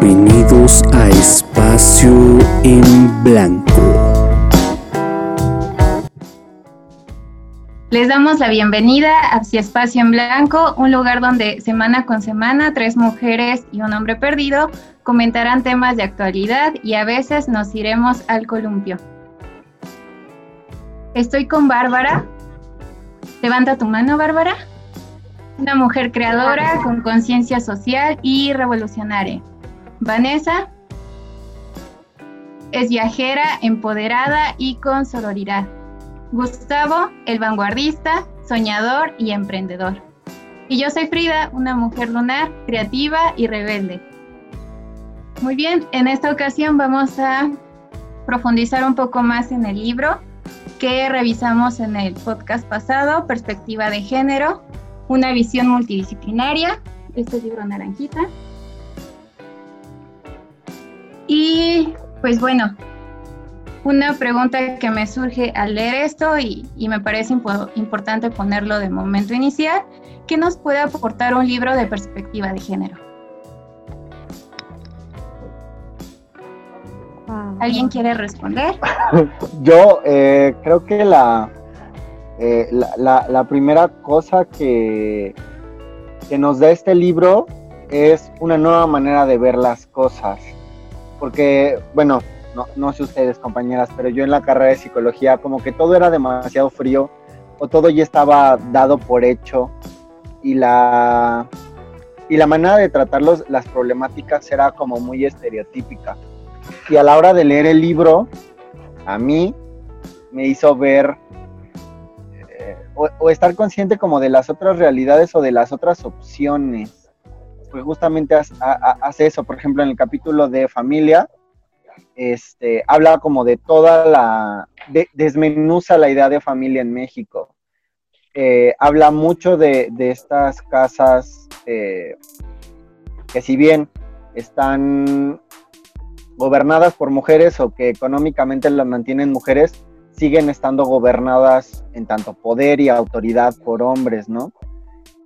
Bienvenidos a Espacio en Blanco. Les damos la bienvenida a Espacio en Blanco, un lugar donde semana con semana tres mujeres y un hombre perdido comentarán temas de actualidad y a veces nos iremos al columpio. Estoy con Bárbara. Levanta tu mano, Bárbara. Una mujer creadora con conciencia social y revolucionaria. Vanessa es viajera, empoderada y con sororidad. Gustavo, el vanguardista, soñador y emprendedor. Y yo soy Frida, una mujer lunar, creativa y rebelde. Muy bien, en esta ocasión vamos a profundizar un poco más en el libro que revisamos en el podcast pasado, Perspectiva de Género, una visión multidisciplinaria, este libro naranjita. Y pues bueno, una pregunta que me surge al leer esto y, me parece importante ponerlo de momento inicial, ¿qué nos puede aportar un libro de perspectiva de género? ¿Alguien quiere responder? Yo eh, creo que la, eh, la, la, primera cosa que, que nos da este libro es una nueva manera de ver las cosas porque, bueno, no, sé ustedes compañeras, pero yo en la carrera de psicología como que todo era demasiado frío o todo ya estaba dado por hecho y la, y la manera de tratar las problemáticas era como muy estereotípica. Y a la hora de leer el libro, a mí me hizo ver eh, o, estar consciente como de las otras realidades o de las otras opciones pues justamente hace eso. Por ejemplo, en el capítulo de familia, este, habla como de toda la, desmenuza la idea de familia en México. Eh, habla mucho de, estas casas eh, que si bien están gobernadas por mujeres o que económicamente las mantienen mujeres, siguen estando gobernadas en tanto poder y autoridad por hombres, ¿no?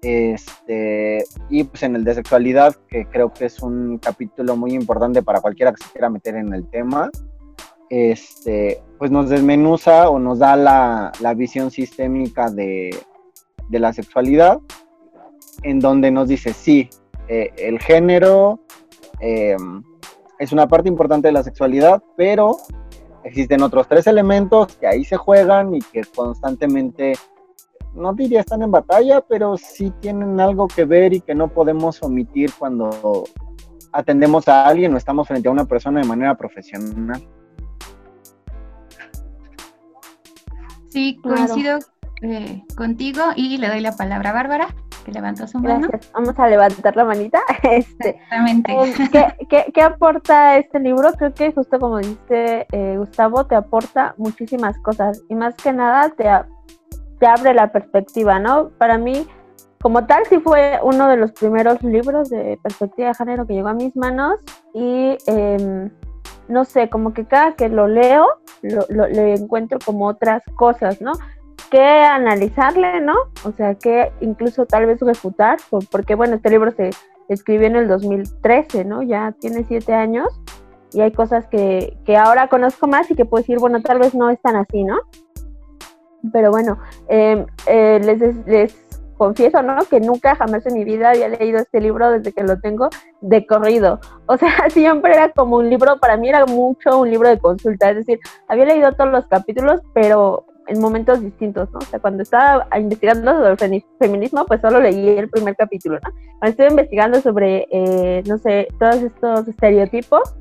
Este, y pues en el de sexualidad, que creo que es un capítulo muy importante para cualquiera que se quiera meter en el tema, este, pues nos desmenuza o nos da la, visión sistémica de, la sexualidad, en donde nos dice, sí, eh, el género em, es una parte importante de la sexualidad, pero existen otros tres elementos que ahí se juegan y que constantemente no diría están en batalla, pero sí tienen algo que ver y que no podemos omitir cuando atendemos a alguien o estamos frente a una persona de manera profesional. Sí, coincido eh, contigo y le doy la palabra a Bárbara, que levantó su mano. Vamos a levantar la manita. Este, Exactamente. Eh, ¿qué, aporta este libro? Creo que justo como dice eh, Gustavo, te aporta muchísimas cosas y más que nada te, abre la perspectiva, ¿no? Para mí, como tal, sí fue uno de los primeros libros de perspectiva de género que llegó a mis manos y em, no sé, como que cada que lo leo, lo, le encuentro como otras cosas, ¿no? Que analizarle, ¿no? O sea, que incluso tal vez refutar, porque bueno, este libro se escribió en el 2013, ¿no? Ya tiene siete años y hay cosas que, que ahora conozco más y que puedo decir, bueno, tal vez no están así, ¿no? Pero bueno, em, eh, les, les confieso, ¿no? Que nunca jamás en mi vida había leído este libro desde que lo tengo de corrido. O sea, siempre era como un libro, para mí era mucho un libro de consulta. Es decir, había leído todos los capítulos, pero en momentos distintos, ¿no? O sea, cuando estaba investigando sobre el feminismo, pues solo leí el primer capítulo, ¿no? Cuando estuve investigando sobre, eh, no sé, todos estos estereotipos,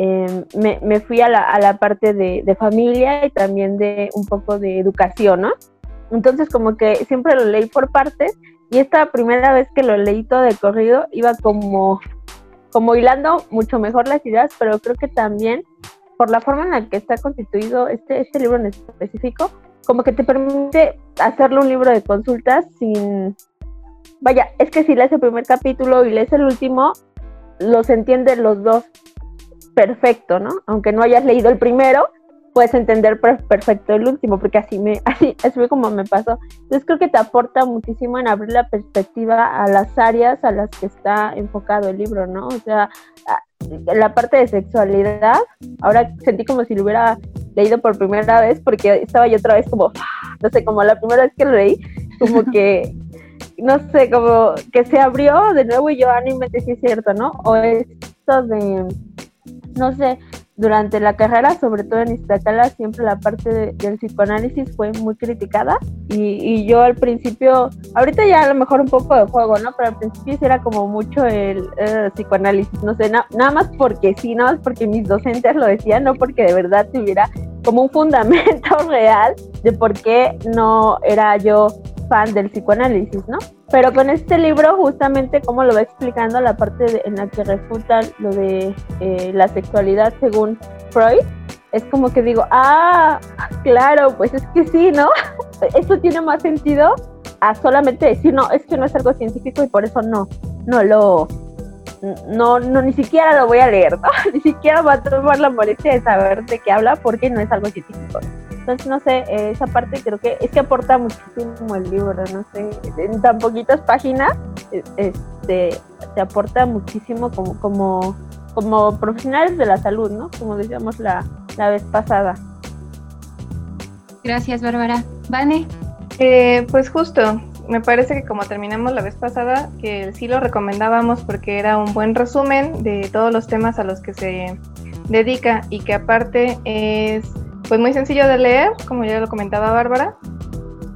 Em, me, fui a la, parte de, familia y también de un poco de educación, ¿no? Entonces como que siempre lo leí por partes y esta primera vez que lo leí todo de corrido iba como, como hilando mucho mejor las ideas, pero creo que también por la forma en la que está constituido este, este libro en específico, como que te permite hacerlo un libro de consultas sin... Vaya, es que si lees el primer capítulo y lees el último, los entienden los dos perfecto, ¿no? Aunque no hayas leído el primero, puedes entender perfecto el último, porque así me, así, así fue como me pasó. Entonces creo que te aporta muchísimo en abrir la perspectiva a las áreas a las que está enfocado el libro, ¿no? O sea, la parte de sexualidad, ahora sentí como si lo hubiera leído por primera vez, porque estaba yo otra vez como, no sé, como la primera vez que lo leí, como que, no sé, como que se abrió de nuevo y yo, ah, no si es cierto, ¿no? O esto de, no sé, durante la carrera, sobre todo en Iztacala, siempre la parte del psicoanálisis fue muy criticada y, yo al principio, ahorita ya a lo mejor un poco de juego, ¿no? Pero al principio sí era como mucho el psicoanálisis, no sé, nada más porque sí, nada más porque mis docentes lo decían, no porque de verdad tuviera como un fundamento real de por qué no era yo fan del psicoanálisis, ¿no? Pero con este libro, justamente como lo va explicando la parte en la que refuta lo de eh, la sexualidad según Freud, es como que digo, ah, claro, pues es que sí, ¿no? Esto tiene más sentido a solamente decir, no, es que no es algo científico y por eso no, no lo, no, no, ni siquiera lo voy a leer, ¿no? Ni siquiera va a tomar la molestia de saber de qué habla porque no es algo científico. Entonces, no sé, esa parte creo que es que aporta muchísimo el libro, no sé, en tan poquitas páginas, e, este, te aporta muchísimo como, como, como profesionales de la salud, ¿no? Como decíamos la, la vez pasada. Gracias, Bárbara. Vane. Eh, pues justo, me parece que como terminamos la vez pasada, que sí lo recomendábamos porque era un buen resumen de todos los temas a los que se dedica y que aparte es pues muy sencillo de leer, como ya lo comentaba Bárbara.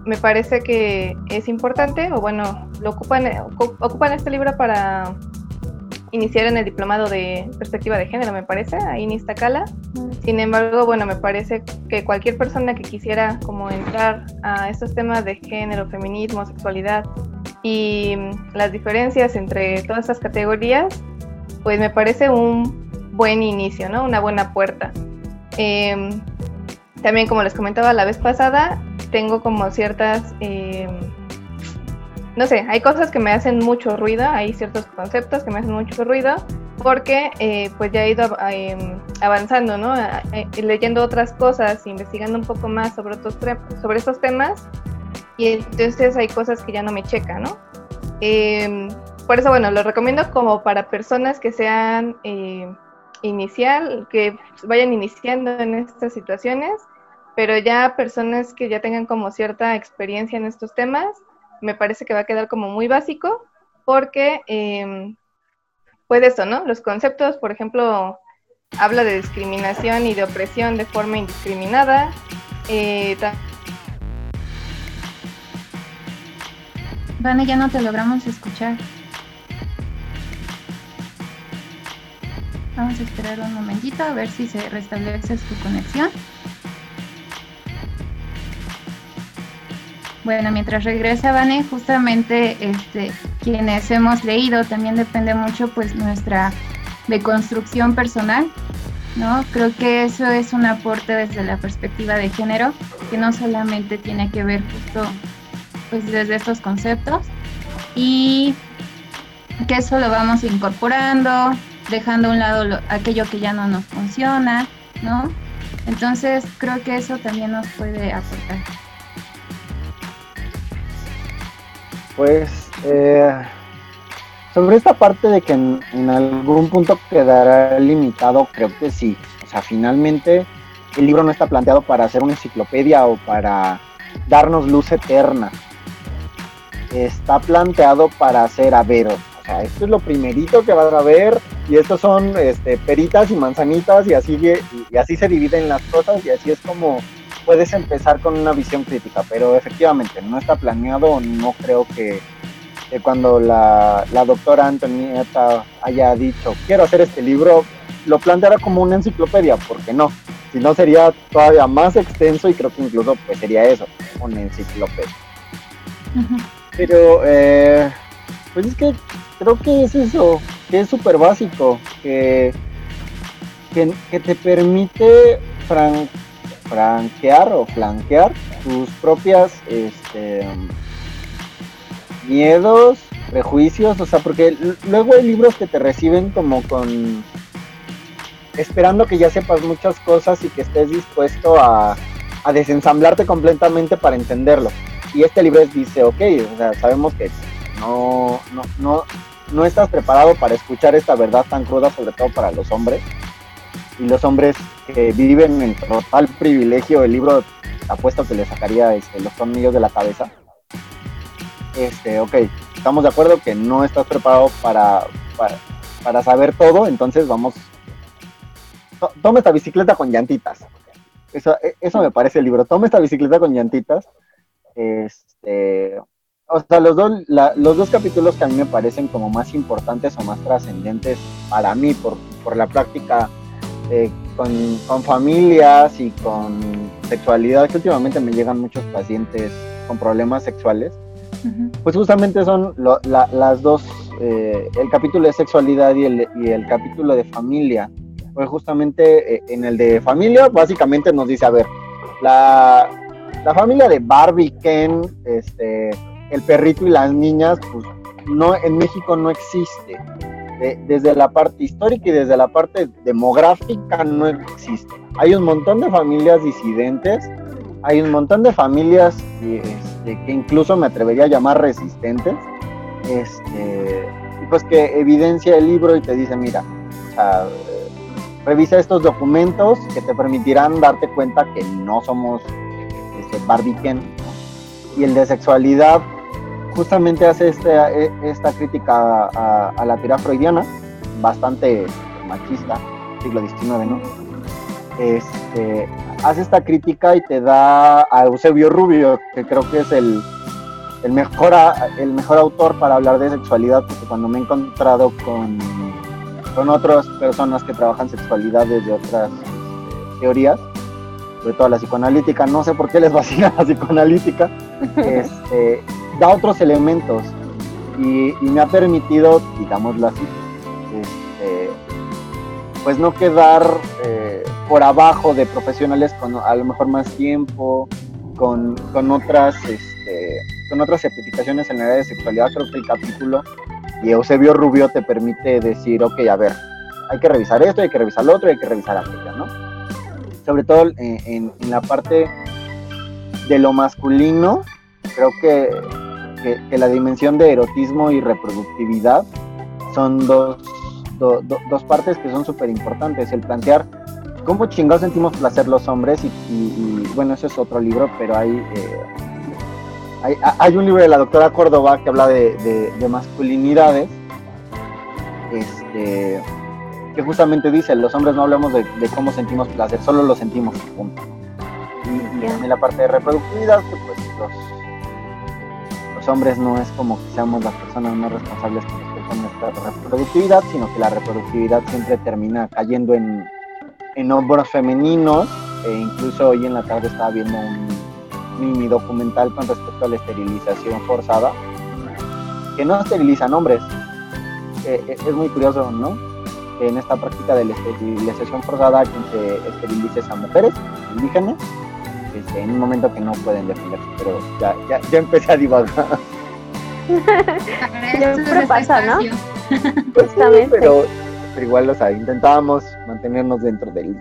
Me parece que es importante, o bueno, lo ocupan, ocupan este libro para iniciar en el diplomado de perspectiva de género, me parece, ahí en Iztacala. Sin embargo, bueno, me parece que cualquier persona que quisiera como entrar a estos temas de género, feminismo, sexualidad y las diferencias entre todas estas categorías, pues me parece un buen inicio, ¿no? Una buena puerta. Em, también, como les comentaba la vez pasada, tengo como ciertas, eh, no sé, hay cosas que me hacen mucho ruido, hay ciertos conceptos que me hacen mucho ruido, porque eh, pues ya he ido em, avanzando, ¿no? Eh, leyendo otras cosas, investigando un poco más sobre, otros sobre estos temas, y entonces hay cosas que ya no me checan, ¿no? Em, por eso, bueno, lo recomiendo como para personas que sean inicial, que vayan iniciando en estas situaciones pero ya personas que ya tengan como cierta experiencia en estos temas, me parece que va a quedar como muy básico, porque eh, pues eso, ¿no? Los conceptos, por ejemplo, habla de discriminación y de opresión de forma indiscriminada. Eh, Vane, ya no te logramos escuchar. Vamos a esperar un momentito a ver si se restablece su conexión. Bueno, mientras regresa Vane, justamente este, quienes hemos leído también depende mucho pues nuestra deconstrucción personal, ¿no? Creo que eso es un aporte desde la perspectiva de género, que no solamente tiene que ver justo pues desde estos conceptos y que eso lo vamos incorporando, dejando a un lado aquello que ya no nos funciona, ¿no? Entonces creo que eso también nos puede aportar. Pues eh, sobre esta parte de que en, algún punto quedará limitado, creo que sí. O sea, finalmente el libro no está planteado para hacer una enciclopedia o para darnos luz eterna. Está planteado para hacer, a ver, o sea, esto es lo primerito que van a ver y estos son este, peritas y manzanitas y así, y así se dividen las cosas y así es como puedes empezar con una visión crítica, pero efectivamente no está planeado, no creo que, cuando la, doctora Antonieta haya dicho, quiero hacer este libro, lo planteara como una enciclopedia, porque no, si no sería todavía más extenso y creo que incluso pues sería eso, una enciclopedia. Pero, eh, pues es que creo que es eso, que es súper básico, que, que, te permite Frank franquear o flanquear tus propias este, miedos, prejuicios, o sea, porque luego hay libros que te reciben como con esperando que ya sepas muchas cosas y que estés dispuesto a, desensamblarte completamente para entenderlo. Y este libro dice, ok, o sea, sabemos que no, no, no, no estás preparado para escuchar esta verdad tan cruda, sobre todo para los hombres. Y los hombres que viven en total privilegio, el libro apuesto que le sacaría este, los tornillos de la cabeza. Este, ok, estamos de acuerdo que no estás preparado para, para, saber todo, entonces vamos. toma esta bicicleta con llantitas. Eso, e, eso me parece el libro. Toma esta bicicleta con llantitas. Este, o sea, los dos, los dos capítulos que a mí me parecen como más importantes o más trascendentes para mí por, por la práctica eh, con, con, familias y con sexualidad, que últimamente me llegan muchos pacientes con problemas sexuales, pues justamente son las dos, eh, el capítulo de sexualidad y el, y el capítulo de familia. Pues justamente eh, en el de familia, básicamente nos dice, a ver, la, la familia de Barbie, Ken, este, el perrito y las niñas, pues no, en México no existe. Desde la parte histórica y desde la parte demográfica no existe. Hay un montón de familias disidentes, hay un montón de familias este, que incluso me atrevería a llamar resistentes, este, pues que evidencia el libro y te dice, mira, revisa estos documentos que te permitirán darte cuenta que no somos este, barbiquen, y el de sexualidad justamente hace este, e, esta crítica a, la tira freudiana, bastante machista, siglo XIX, ¿no? Este, hace esta crítica y te da a Eusebio Rubio, que creo que es el, el, mejor, el mejor autor para hablar de sexualidad, porque cuando me he encontrado con, con otras personas que trabajan sexualidad desde otras este, teorías, sobre todo la psicoanalítica, no sé por qué les vacila la psicoanalítica, este, da otros elementos y, me ha permitido, digámoslo así, este, pues no quedar eh, por abajo de profesionales con a lo mejor más tiempo, con, otras este, con otras certificaciones en el área de sexualidad. Creo que el capítulo y Eusebio Rubio te permite decir, ok, a ver, hay que revisar esto, hay que revisar lo otro, hay que revisar aquello, ¿no? Sobre todo en la parte de lo masculino, creo que que, la dimensión de erotismo y reproductividad son dos, dos partes que son súper importantes. El plantear cómo chingados sentimos placer los hombres y, bueno, ese es otro libro, pero hay, eh, hay, un libro de la doctora Córdoba que habla de, masculinidades, este, que justamente dice, los hombres no hablamos de, cómo sentimos placer, solo lo sentimos, punto. Y, en la parte de reproductividad, pues los hombres no es como que seamos las personas más responsables con respecto a nuestra reproductividad, sino que la reproductividad siempre termina cayendo en, en hombros femeninos. E incluso hoy en la tarde estaba viendo un mini documental con respecto a la esterilización forzada, que no esterilizan hombres. Eh, eh, es muy curioso, ¿no? Que en esta práctica de la esterilización forzada quien se esterilice a mujeres indígenas este, en un momento que no pueden defenderse, pero ya, ya, ya empecé a divagar. Siempre pasa, ¿no? Pues pero, pero igual, o sea, intentábamos mantenernos dentro del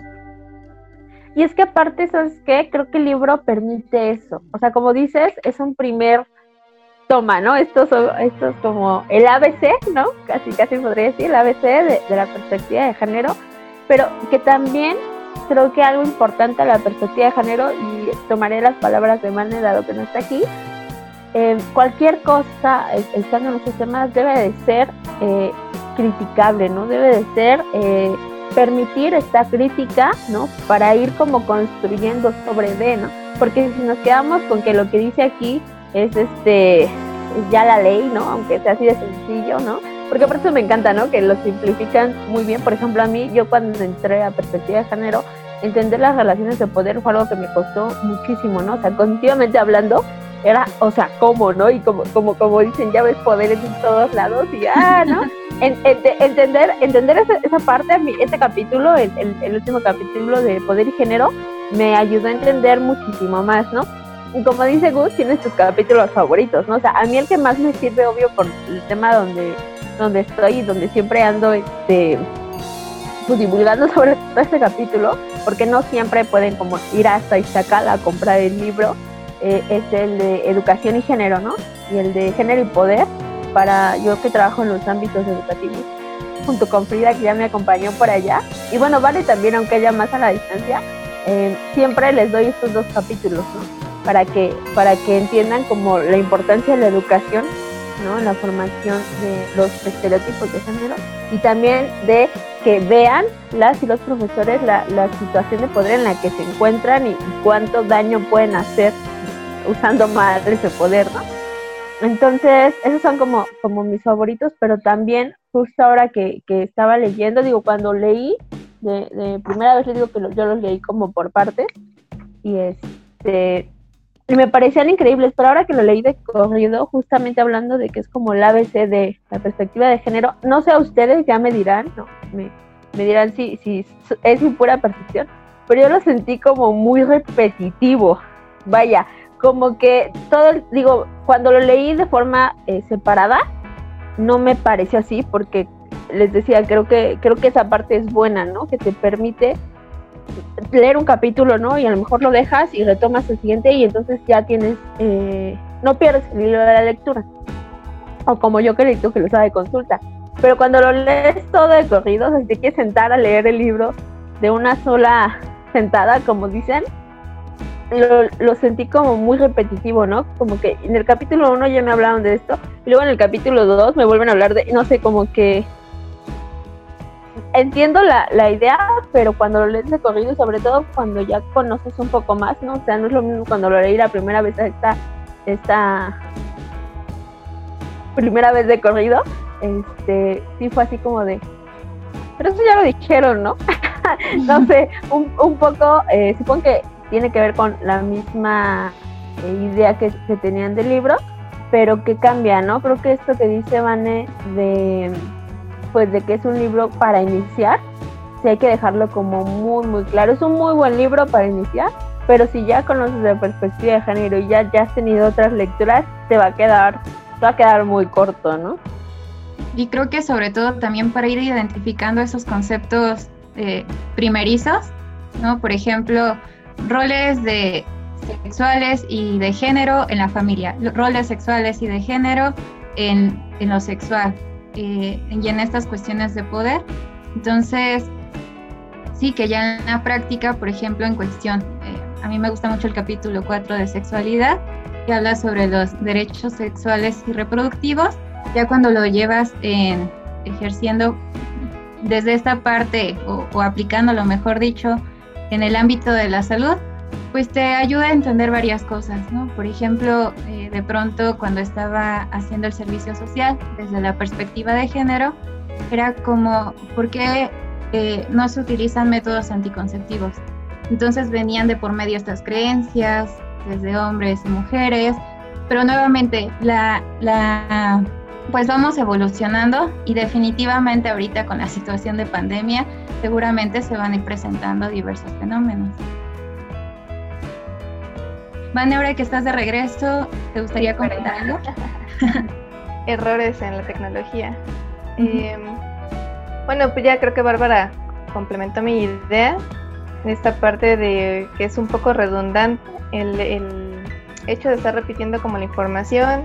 y es que aparte, ¿sabes qué? Creo que el libro permite eso. O sea, como dices, es un primer toma, ¿no? Esto, esto es como el ABC, ¿no? Casi, casi podría decir, el ABC de, de la perspectiva de género, pero que también creo que algo importante a la perspectiva de género, y tomaré las palabras de Mane dado que no está aquí, eh, cualquier cosa estando en los temas debe de ser eh, criticable, ¿no? Debe de ser eh, permitir esta crítica, ¿no? Para ir como construyendo sobre D, ¿no? Porque si nos quedamos con que lo que dice aquí es este ya la ley, ¿no? Aunque sea así de sencillo, ¿no? Porque por eso me encanta, ¿no? Que lo simplifican muy bien. Por ejemplo, a mí, yo cuando entré a perspectiva de género, entender las relaciones de poder fue algo que me costó muchísimo, ¿no? O sea, continuamente hablando, era, o sea, ¿cómo, no? Y como, como, como dicen, ya ves poder en todos lados y, ah, ¿no? entender entender esa, esa, parte, este capítulo, el, el, último capítulo de poder y género, me ayudó a entender muchísimo más, ¿no? Y como dice Gus, tienes tus capítulos favoritos, ¿no? O sea, a mí el que más me sirve, obvio, por el tema donde donde estoy y donde siempre ando este pues, divulgando sobre todo este capítulo, porque no siempre pueden como ir hasta Iztacal a comprar el libro, eh, es el de educación y género, ¿no? Y el de género y poder, para yo que trabajo en los ámbitos educativos, junto con Frida, que ya me acompañó por allá. Y bueno, vale también, aunque ella más a la distancia, eh, siempre les doy estos dos capítulos, ¿no? Para que, para que entiendan como la importancia de la educación, ¿no? La formación de los estereotipos de género y también de que vean las y los profesores la, la situación de poder en la que se encuentran y, cuánto daño pueden hacer usando mal ese poder, ¿no? Entonces, esos son como, como mis favoritos, pero también justo ahora que, que estaba leyendo, digo, cuando leí, de, primera vez les digo que yo los leí como por partes, y este y me parecían increíbles, pero ahora que lo leí de corrido, justamente hablando de que es como el ABC de la perspectiva de género, no sé a ustedes, ya me dirán, no, me, me dirán si, si es mi pura percepción, pero yo lo sentí como muy repetitivo, vaya, como que todo, digo, cuando lo leí de forma eh, separada, no me pareció así, porque les decía, creo que, creo que esa parte es buena, ¿no? Que te permite leer un capítulo, ¿no? Y a lo mejor lo dejas y retomas el siguiente y entonces ya tienes, eh, no pierdes el hilo de la lectura. O como yo que que lo sabe de consulta. Pero cuando lo lees todo de corrido, o te quieres sentar a leer el libro de una sola sentada, como dicen, lo, lo, sentí como muy repetitivo, ¿no? Como que en el capítulo 1 ya me hablaron de esto, y luego en el capítulo 2 me vuelven a hablar de, no sé, como que entiendo la, la idea, pero cuando lo lees de corrido, sobre todo cuando ya conoces un poco más, ¿no? O sea, no es lo mismo cuando lo leí la primera vez esta, esta primera vez de corrido, este, sí fue así como de, pero eso ya lo dijeron, ¿no? no sé, un, un poco, eh, supongo que tiene que ver con la misma eh, idea que, que tenían del libro, pero que cambia, ¿no? Creo que esto que dice Vane de pues de que es un libro para iniciar, sí hay que dejarlo como muy, muy claro. Es un muy buen libro para iniciar, pero si ya conoces la perspectiva de género y ya, ya has tenido otras lecturas, te va a quedar, te va a quedar muy corto, ¿no? Y creo que sobre todo también para ir identificando esos conceptos eh, primerizos, ¿no? Por ejemplo, roles de sexuales y de género en la familia, roles sexuales y de género en, en lo sexual, eh, y en estas cuestiones de poder. Entonces, sí, que ya en la práctica, por ejemplo, en cuestión, eh, a mí me gusta mucho el capítulo 4 de sexualidad, que habla sobre los derechos sexuales y reproductivos, ya cuando lo llevas en ejerciendo desde esta parte o, o aplicando, mejor dicho, en el ámbito de la salud, pues te ayuda a entender varias cosas, ¿no? Por ejemplo, eh, de pronto cuando estaba haciendo el servicio social desde la perspectiva de género, era como, ¿por qué eh, no se utilizan métodos anticonceptivos? Entonces venían de por medio estas creencias, desde hombres y mujeres, pero nuevamente la, la, pues vamos evolucionando y definitivamente ahorita con la situación de pandemia seguramente se van a ir presentando diversos fenómenos. Vane, ahora que estás de regreso, ¿te gustaría comentar algo? Errores en la tecnología. Em, bueno, pues ya creo que Bárbara complementó mi idea en esta parte de que es un poco redundante el, el hecho de estar repitiendo como la información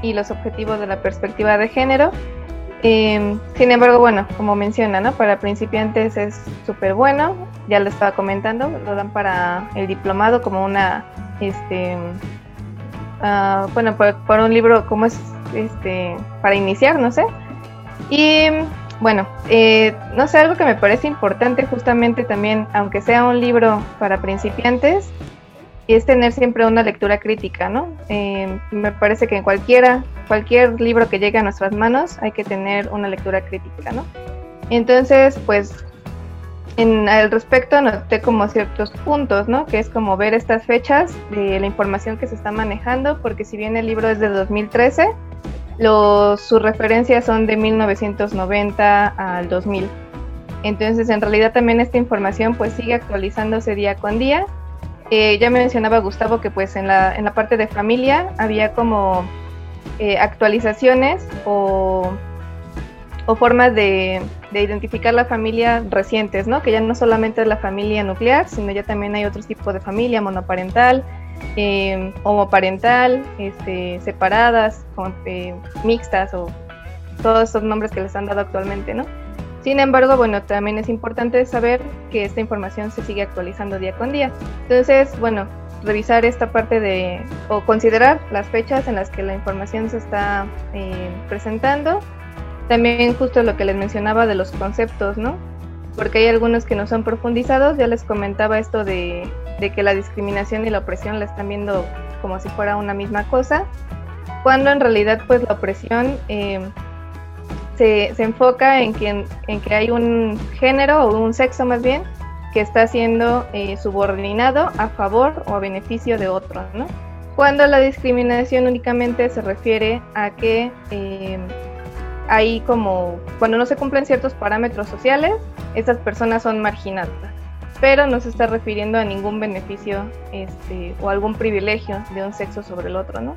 y los objetivos de la perspectiva de género. Eh, sin embargo, bueno, como menciona, ¿no? Para principiantes es súper bueno, ya lo estaba comentando, lo dan para el diplomado como una este, uh, bueno, por, un libro como es, este, para iniciar, no sé. Y bueno, eh, no sé, algo que me parece importante justamente también, aunque sea un libro para principiantes, es tener siempre una lectura crítica, ¿no? Eh, me parece que en cualquiera, cualquier libro que llegue a nuestras manos hay que tener una lectura crítica, ¿no? Entonces, pues en, al respecto anoté como ciertos puntos, ¿no? Que es como ver estas fechas de la información que se está manejando, porque si bien el libro es de 2013, los, sus referencias son de 1990 al 2000. Entonces, en realidad también esta información pues sigue actualizándose día con día. Eh, ya mencionaba Gustavo que pues en la, en la parte de familia había como eh, actualizaciones o, o formas de, identificar la familia recientes, ¿no? Que ya no solamente es la familia nuclear, sino ya también hay otros tipos de familia, monoparental, eh, homoparental, este, separadas, eh, mixtas o todos esos nombres que les han dado actualmente, ¿no? Sin embargo, bueno, también es importante saber que esta información se sigue actualizando día con día. Entonces, bueno, revisar esta parte de, o considerar las fechas en las que la información se está eh, presentando. También justo lo que les mencionaba de los conceptos, ¿no? Porque hay algunos que no son profundizados, ya les comentaba esto de, que la discriminación y la opresión la están viendo como si fuera una misma cosa, cuando en realidad pues la opresión eh, se, enfoca en que, en que hay un género o un sexo más bien que está siendo eh, subordinado a favor o a beneficio de otro, ¿no? Cuando la discriminación únicamente se refiere a que eh, hay como, cuando no se cumplen ciertos parámetros sociales, estas personas son marginadas, pero no se está refiriendo a ningún beneficio este, o algún privilegio de un sexo sobre el otro, ¿no?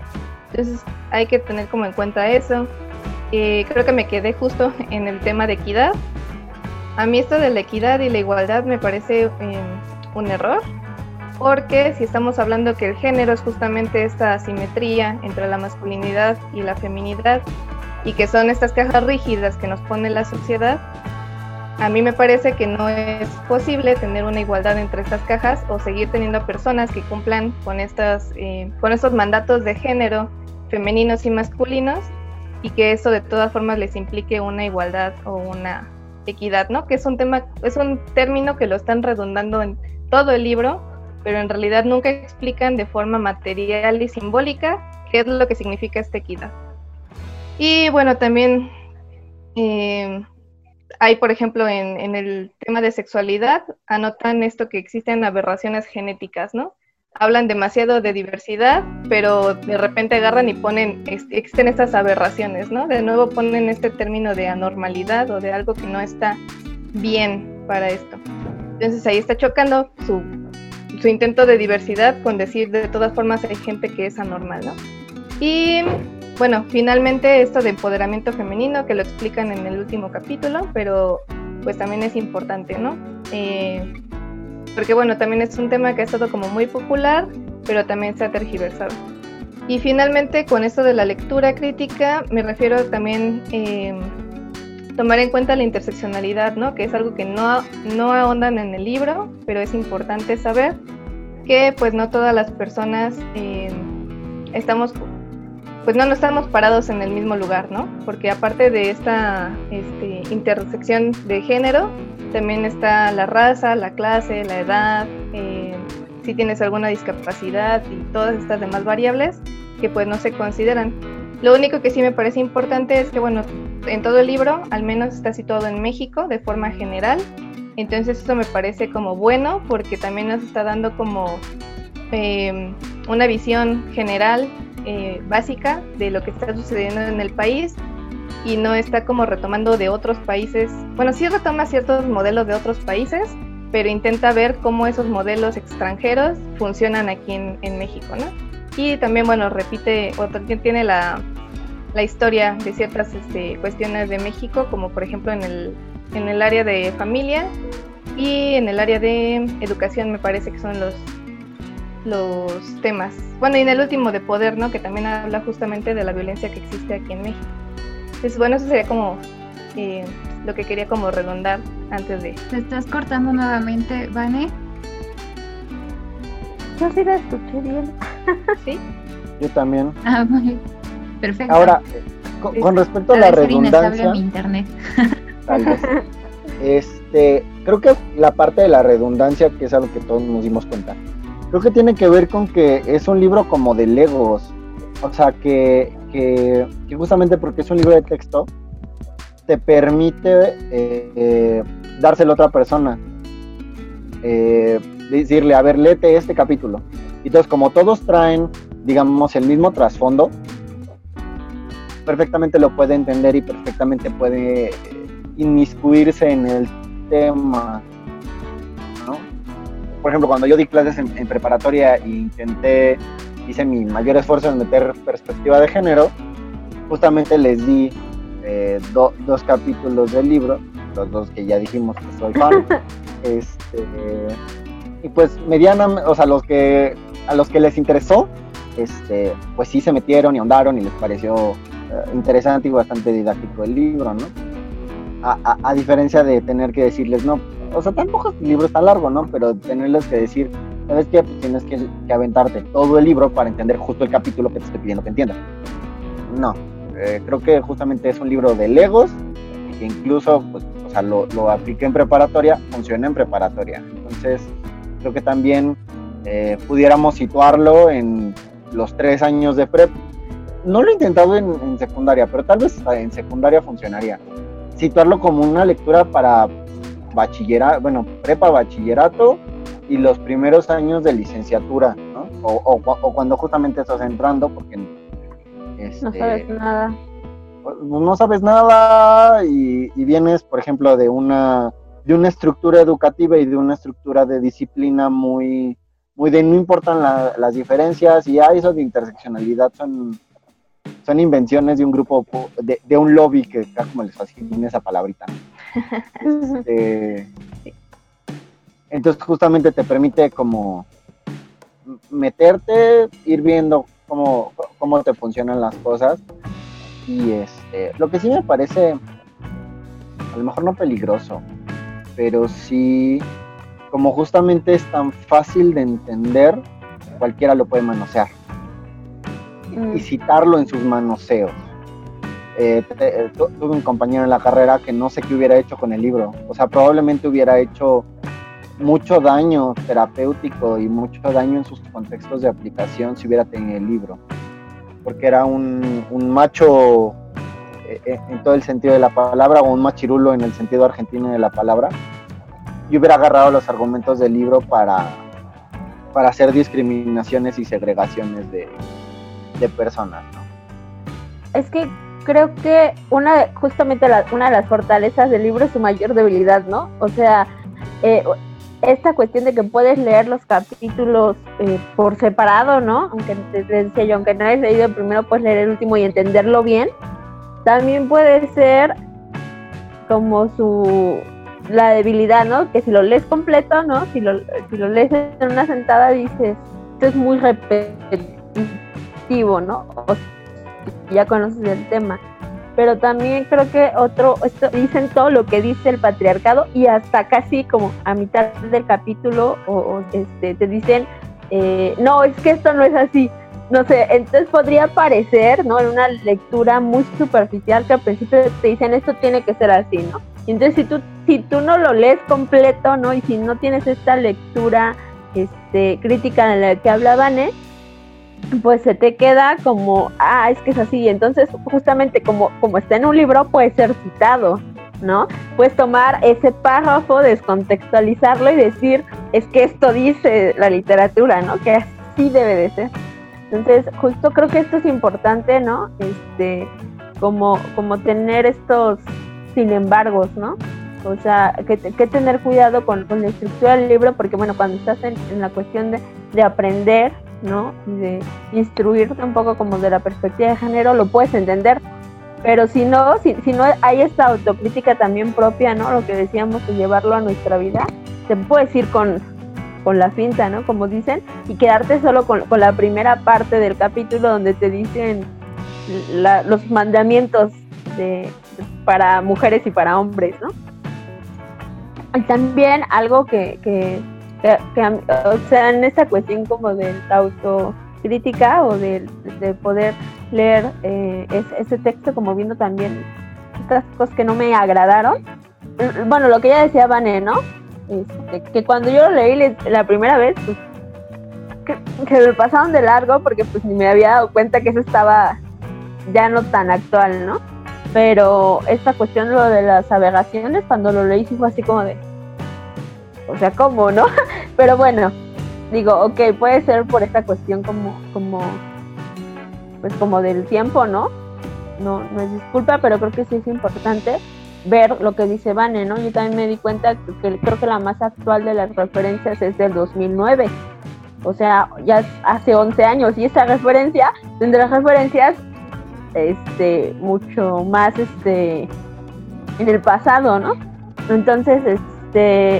Entonces hay que tener como en cuenta eso. Eh, creo que me quedé justo en el tema de equidad, a mí esto de la equidad y la igualdad me parece eh, un error, porque si estamos hablando que el género es justamente esta asimetría entre la masculinidad y la feminidad, y que son estas cajas rígidas que nos pone la sociedad, a mí me parece que no es posible tener una igualdad entre estas cajas o seguir teniendo personas que cumplan con, estas, eh, con estos mandatos de género femeninos y masculinos y que eso de todas formas les implique una igualdad o una equidad, ¿no? Que es un tema, es un término que lo están redundando en todo el libro, pero en realidad nunca explican de forma material y simbólica qué es lo que significa esta equidad. Y bueno, también eh, hay, por ejemplo, en, en, el tema de sexualidad, anotan esto que existen aberraciones genéticas, ¿no? hablan demasiado de diversidad, pero de repente agarran y ponen, existen estas aberraciones, ¿no? De nuevo ponen este término de anormalidad o de algo que no está bien para esto. Entonces ahí está chocando su, su intento de diversidad con decir de todas formas hay gente que es anormal, ¿no? Y bueno, finalmente esto de empoderamiento femenino que lo explican en el último capítulo, pero pues también es importante, ¿no? Eh, porque bueno, también es un tema que ha estado como muy popular, pero también se ha tergiversado. Y finalmente, con esto de la lectura crítica, me refiero también eh, tomar en cuenta la interseccionalidad, ¿no? Que es algo que no, no ahondan en el libro, pero es importante saber que pues no todas las personas eh, estamos, pues no, no estamos parados en el mismo lugar, ¿no? Porque aparte de esta este, intersección de género, también está la raza, la clase, la edad, eh, si tienes alguna discapacidad y todas estas demás variables que pues no se consideran. Lo único que sí me parece importante es que, bueno, en todo el libro al menos está situado en México de forma general. Entonces eso me parece como bueno porque también nos está dando como eh, una visión general eh, básica de lo que está sucediendo en el país y no está como retomando de otros países. Bueno, sí retoma ciertos modelos de otros países, pero intenta ver cómo esos modelos extranjeros funcionan aquí en, México, ¿no? Y también, bueno, repite, o también tiene la, la historia de ciertas este, cuestiones de México, como por ejemplo en el, en el área de familia y en el área de educación, me parece que son los, los temas. Bueno, y en el último de poder, ¿no? Que también habla justamente de la violencia que existe aquí en México. Entonces, bueno, eso sería como eh, lo que quería como redondar antes de... ¿Te estás cortando nuevamente, Vane? Yo sí la escuché bien. ¿Sí? Yo también. Ah, muy perfecto. Ahora, con, respecto a la redundancia... Mi internet. Tal vez. Este, creo que la parte de la redundancia, que es algo que todos nos dimos cuenta, creo que tiene que ver con que es un libro como de legos. O sea, que que, justamente porque es un libro de texto, te permite eh, dárselo a otra persona. Eh, decirle, a ver, léete este capítulo. Entonces, como todos traen, digamos, el mismo trasfondo, perfectamente lo puede entender y perfectamente puede inmiscuirse en el tema. Por ejemplo, cuando yo di clases en, en preparatoria e intenté hice mi mayor esfuerzo en meter perspectiva de género, justamente les di eh, dos capítulos del libro los dos que ya dijimos que soy fan. este, y pues medianamente, o sea, los que, a los que les interesó, este, pues sí se metieron y ahondaron y les pareció eh, interesante y bastante didáctico el libro, ¿no? A, a, diferencia de tener que decirles, no, o sea, tampoco el libro está largo, ¿no? Pero tenerles que decir, ¿sabes qué? Pues tienes que, aventarte todo el libro para entender justo el capítulo que te estoy pidiendo que entiendas. No, eh, creo que justamente es un libro de legos, que incluso, pues, o sea, lo, lo apliqué en preparatoria, funciona en preparatoria. Entonces, creo que también eh, pudiéramos situarlo en los tres años de prep. No lo he intentado en, secundaria, pero tal vez en secundaria funcionaría. Situarlo como una lectura para bachillerato, bueno, prepa bachillerato y los primeros años de licenciatura, ¿no? O, cuando justamente estás entrando, porque este, no sabes nada. No sabes nada y, y, vienes, por ejemplo, de una, de una estructura educativa y de una estructura de disciplina muy, muy de no importan las diferencias y ya eso de interseccionalidad son, son invenciones de un grupo, de, de un lobby que como les fascina esa palabrita. Este, entonces justamente te permite como meterte, ir viendo cómo, cómo te funcionan las cosas. Y este, lo que sí me parece, a lo mejor no peligroso, pero sí como justamente es tan fácil de entender, cualquiera lo puede manosear. Mm. Y citarlo en sus manoseos. Eh, eh, tuve un compañero en la carrera que no sé qué hubiera hecho con el libro. O sea, probablemente hubiera hecho mucho daño terapéutico y mucho daño en sus contextos de aplicación si hubiera tenido el libro. Porque era un, un macho eh, en todo el sentido de la palabra o un machirulo en el sentido argentino de la palabra yo hubiera agarrado los argumentos del libro para, para hacer discriminaciones y segregaciones de, personas. Es que creo que una justamente una de las fortalezas del libro es su mayor debilidad, ¿no? O sea, eh, esta cuestión de que puedes leer los capítulos eh, por separado, ¿no? Aunque te, decía yo, aunque no hayas leído el primero, puedes leer el último y entenderlo bien. También puede ser como su la debilidad, ¿no? Que si lo lees completo, ¿no? Si lo, si lo lees en una sentada dices, esto es muy repetitivo, ¿no? O ya conoces el tema. Pero también creo que otro, esto, dicen todo lo que dice el patriarcado y hasta casi como a mitad del capítulo o, este, te dicen, eh, no, es que esto no es así. No sé, entonces podría parecer, ¿no? En una lectura muy superficial que al principio te dicen esto tiene que ser así, ¿no? entonces si tú, si tú no lo lees completo, ¿no? Y si no tienes esta lectura este, crítica en la que habla Vane, pues se te queda como, ah, es que es así. Entonces, justamente como, como está en un libro, puede ser citado, ¿no? Puedes tomar ese párrafo, descontextualizarlo y decir, es que esto dice la literatura, ¿no? Que así debe de ser. Entonces, justo creo que esto es importante, ¿no? Este, como, como tener estos sin embargo, ¿no? O sea, que, que tener cuidado con, la estructura del libro, porque bueno, cuando estás en, la cuestión de, aprender, ¿no? de instruirte un poco como de la perspectiva de género, lo puedes entender. Pero si no, si, si no hay esta autocrítica también propia, ¿no? Lo que decíamos, de llevarlo a nuestra vida, te puedes ir con, con la finta, ¿no? Como dicen, y quedarte solo con, con la primera parte del capítulo donde te dicen los mandamientos de, para mujeres y para hombres, ¿no? Y también algo que, que, o sea, en esta cuestión como de autocrítica o de, poder leer eh, ese texto como viendo también estas cosas que no me agradaron. Bueno, lo que ya decía Vane, ¿no? Este, que cuando yo lo leí la primera vez, pues, que, que, me pasaron de largo porque pues ni me había dado cuenta que eso estaba ya no tan actual, ¿no? Pero esta cuestión lo de las aberraciones, cuando lo leí fue así como de, o sea, ¿cómo, no? Pero bueno, digo, ok, puede ser por esta cuestión como, como, pues como del tiempo, ¿no? No, no es disculpa, pero creo que sí es importante ver lo que dice Vane, ¿no? Yo también me di cuenta que, creo que la más actual de las referencias es del 2009. O sea, ya hace 11 años y esa referencia, las referencias este mucho más este en el pasado, ¿no? Entonces, este,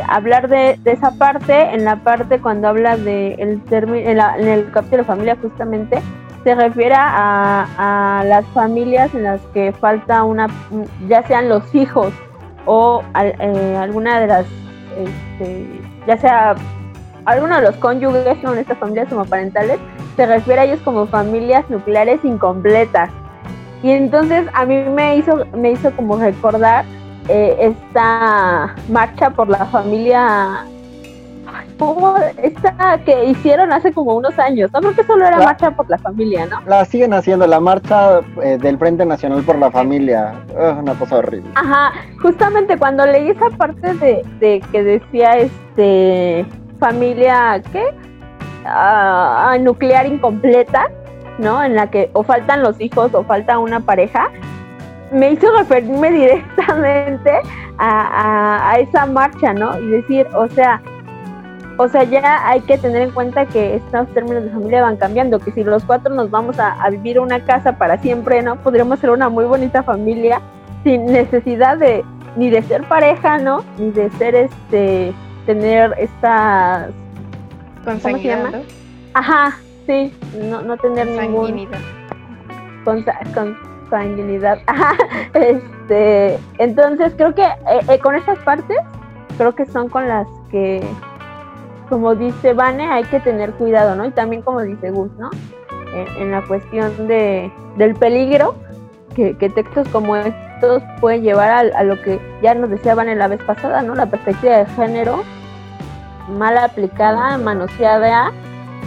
hablar de, esa parte, en la parte cuando habla de el término, en, el capítulo familia justamente, se refiere a, las familias en las que falta una, ya sean los hijos o eh, alguna de las, este, ya sea alguno de los cónyuges en estas familias homoparentales, se refiere a ellos como familias nucleares incompletas. Y entonces a mí me hizo, me hizo como recordar eh, esta marcha por la familia esta que hicieron hace como unos años, no creo que solo era marcha por la familia, ¿no? La siguen haciendo, la marcha eh, del Frente Nacional por la Familia, una cosa horrible. Ajá, justamente cuando leí esa parte de, de que decía este familia, ¿qué? Ah, nuclear incompleta, ¿no? En la que o faltan los hijos o falta una pareja, me hizo referirme directamente a, a, esa marcha, ¿no? Y decir, o sea, o sea, ya hay que tener en cuenta que estos términos de familia van cambiando, que si los cuatro nos vamos a, a vivir una casa para siempre, ¿no? Podríamos ser una muy bonita familia sin necesidad de ni de ser pareja, ¿no? Ni de ser este tener estas ¿Cómo se llama? Ajá, sí, no, no tener ningún con, con sanguinidad. este, entonces creo que eh, eh, con esas partes creo que son con las que como dice Vane, hay que tener cuidado, ¿no? Y también como dice Gus, ¿no? En, la cuestión de, del peligro que, textos como estos pueden llevar a, a, lo que ya nos decía Vane la vez pasada, ¿no? La perspectiva de género mal aplicada, manoseada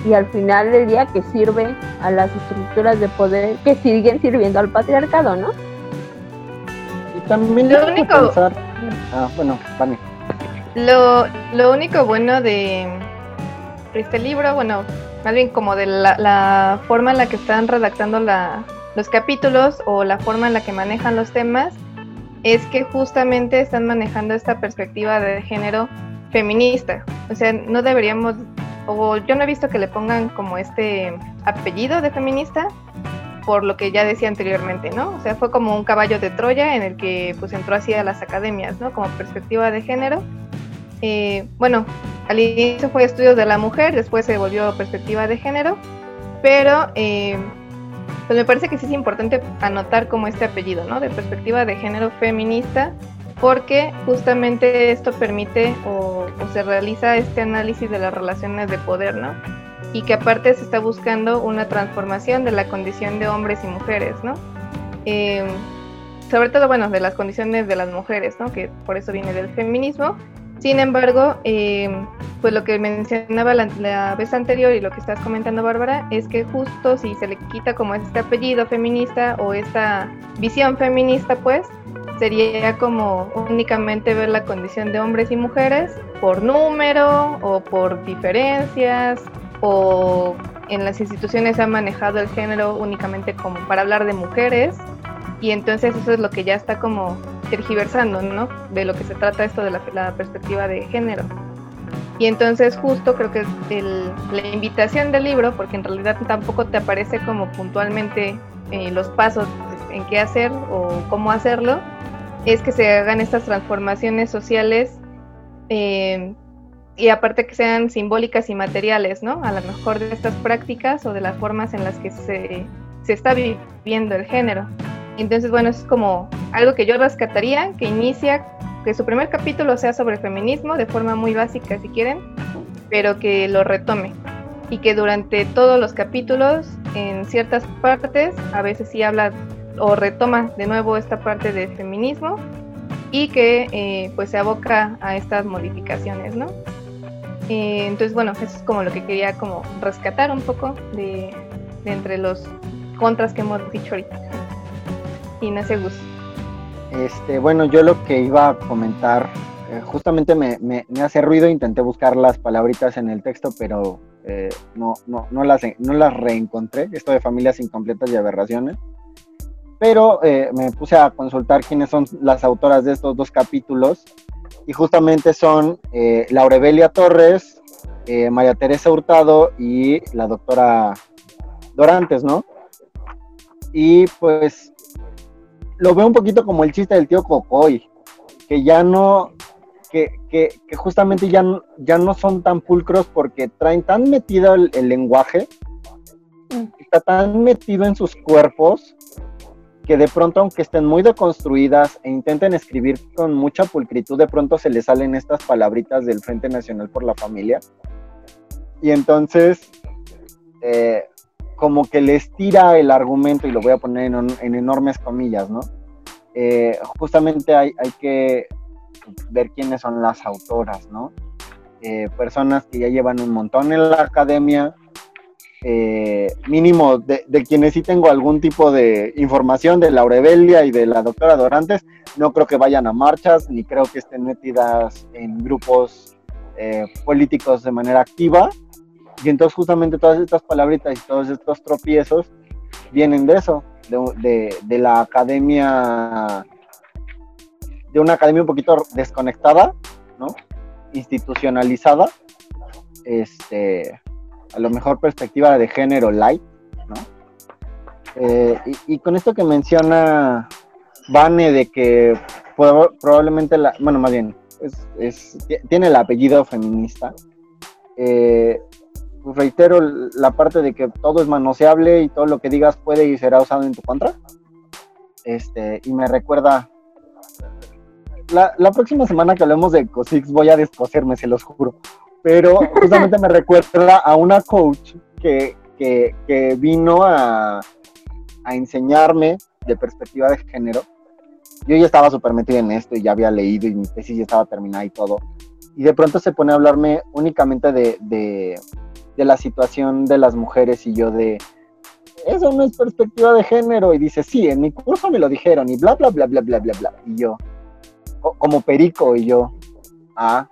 y al final del día que sirve a las estructuras de poder que siguen sirviendo al patriarcado, ¿no? Y también lo único pensar... ah, bueno, vale. Lo, lo único bueno de este libro, bueno, más bien como de la, la forma en la que están redactando la, los capítulos o la forma en la que manejan los temas, es que justamente están manejando esta perspectiva de género feminista. O sea, no deberíamos, o yo no he visto que le pongan como este apellido de feminista, por lo que ya decía anteriormente, ¿no? O sea, fue como un caballo de Troya en el que pues entró así a las academias, ¿no? Como perspectiva de género. Eh, bueno, al inicio fue estudios de la mujer, después se volvió perspectiva de género, pero eh, pues me parece que sí es importante anotar como este apellido, ¿no? De perspectiva de género feminista, porque justamente esto permite o, se realiza este análisis de las relaciones de poder, ¿no? Y que aparte se está buscando una transformación de la condición de hombres y mujeres, ¿no? Em, sobre todo, bueno, de las condiciones de las mujeres, ¿no? Que por eso viene del feminismo. Sin embargo, em, pues lo que mencionaba la, la, vez anterior y lo que estás comentando, Bárbara, es que justo si se le quita como este apellido feminista o esta visión feminista, pues, sería como únicamente ver la condición de hombres y mujeres por número o por diferencias o en las instituciones se ha manejado el género únicamente como para hablar de mujeres y entonces eso es lo que ya está como tergiversando, ¿no? De lo que se trata esto de la, perspectiva de género. Y entonces justo creo que la invitación del libro, porque en realidad tampoco te aparece como puntualmente eh, los pasos en qué hacer o cómo hacerlo, es que se hagan estas transformaciones sociales eh, y aparte que sean simbólicas y materiales, ¿no? A lo mejor de estas prácticas o de las formas en las que se, se está viviendo el género. Entonces, bueno, es como algo que yo rescataría, que inicia, que su primer capítulo sea sobre feminismo de forma muy básica, si quieren, pero que lo retome. Y que durante todos los capítulos, en ciertas partes, a veces sí habla o retoma de nuevo esta parte del feminismo y que eh, pues se aboca a estas modificaciones, ¿no? Eh, entonces, bueno, eso es como lo que quería como rescatar un poco de, entre los contras que hemos dicho ahorita. Y no. Este, bueno, yo lo que iba a comentar, eh, justamente me, me, hace ruido, intenté buscar las palabritas en el texto, pero no, no, no, las, no las reencontré, esto de familias incompletas y aberraciones pero eh, me puse a consultar quiénes son las autoras de estos dos capítulos y justamente son eh, Laurebelia Torres, eh, María Teresa Hurtado y la doctora Dorantes, ¿no? Y pues lo veo un poquito como el chiste del tío Cocoy, que ya no, que, que, justamente ya, ya no son tan pulcros porque traen tan metido el, lenguaje, mm. está tan metido en sus cuerpos que de pronto, aunque estén muy deconstruidas e intenten escribir con mucha pulcritud, de pronto se les salen estas palabritas del Frente Nacional por la Familia. Y entonces, eh, como que les tira el argumento, y lo voy a poner en, enormes comillas, ¿no? Eh, justamente hay, hay que ver quiénes son las autoras, ¿no? Eh, personas que ya llevan un montón en la academia, eh, mínimo de, quienes sí tengo algún tipo de información de Laura Evelia y de la doctora Dorantes, no creo que vayan a marchas, ni creo que estén metidas en grupos eh, políticos de manera activa. Y entonces justamente todas estas palabritas y todos estos tropiezos vienen de eso, de, de la academia de una academia un poquito desconectada, ¿no? Institucionalizada, este, a lo mejor perspectiva de género light, ¿no? Eh, y, con esto que menciona Vane de que probablemente, la, bueno, más bien, es, tiene el apellido feminista, eh, pues reitero la parte de que todo es manoseable y todo lo que digas puede y será usado en tu contra. Este, y me recuerda la, próxima semana que hablemos de COSIX voy a descoserme, se los juro. Pero justamente me recuerda a una coach que, vino a, enseñarme de perspectiva de género. Yo ya estaba súper metido en esto y ya había leído y mi tesis ya estaba terminada y todo. Y de pronto se pone a hablarme únicamente de, de, de la situación de las mujeres y yo de, eso no es perspectiva de género. Y dice, sí, en mi curso me lo dijeron y bla, bla, bla, bla, bla, bla, bla. Y yo, como perico y yo, ah,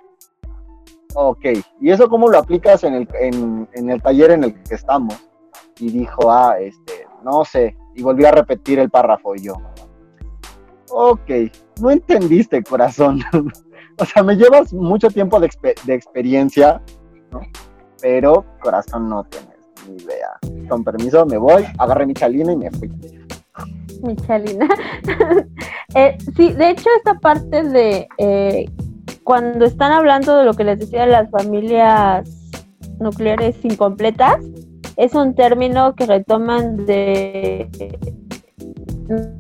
ok, ¿y eso cómo lo aplicas en el, en, el taller en el que estamos? Y dijo, ah, este, no sé, y volví a repetir el párrafo y yo, ok, no entendiste, corazón. o sea, me llevas mucho tiempo de, de experiencia, ¿no? Pero corazón no tienes ni idea. Con permiso, me voy, agarré mi chalina y me fui. Michalina. eh, sí, de hecho esta parte de eh, cuando están hablando de lo que les decía de las familias nucleares incompletas, es un término que retoman de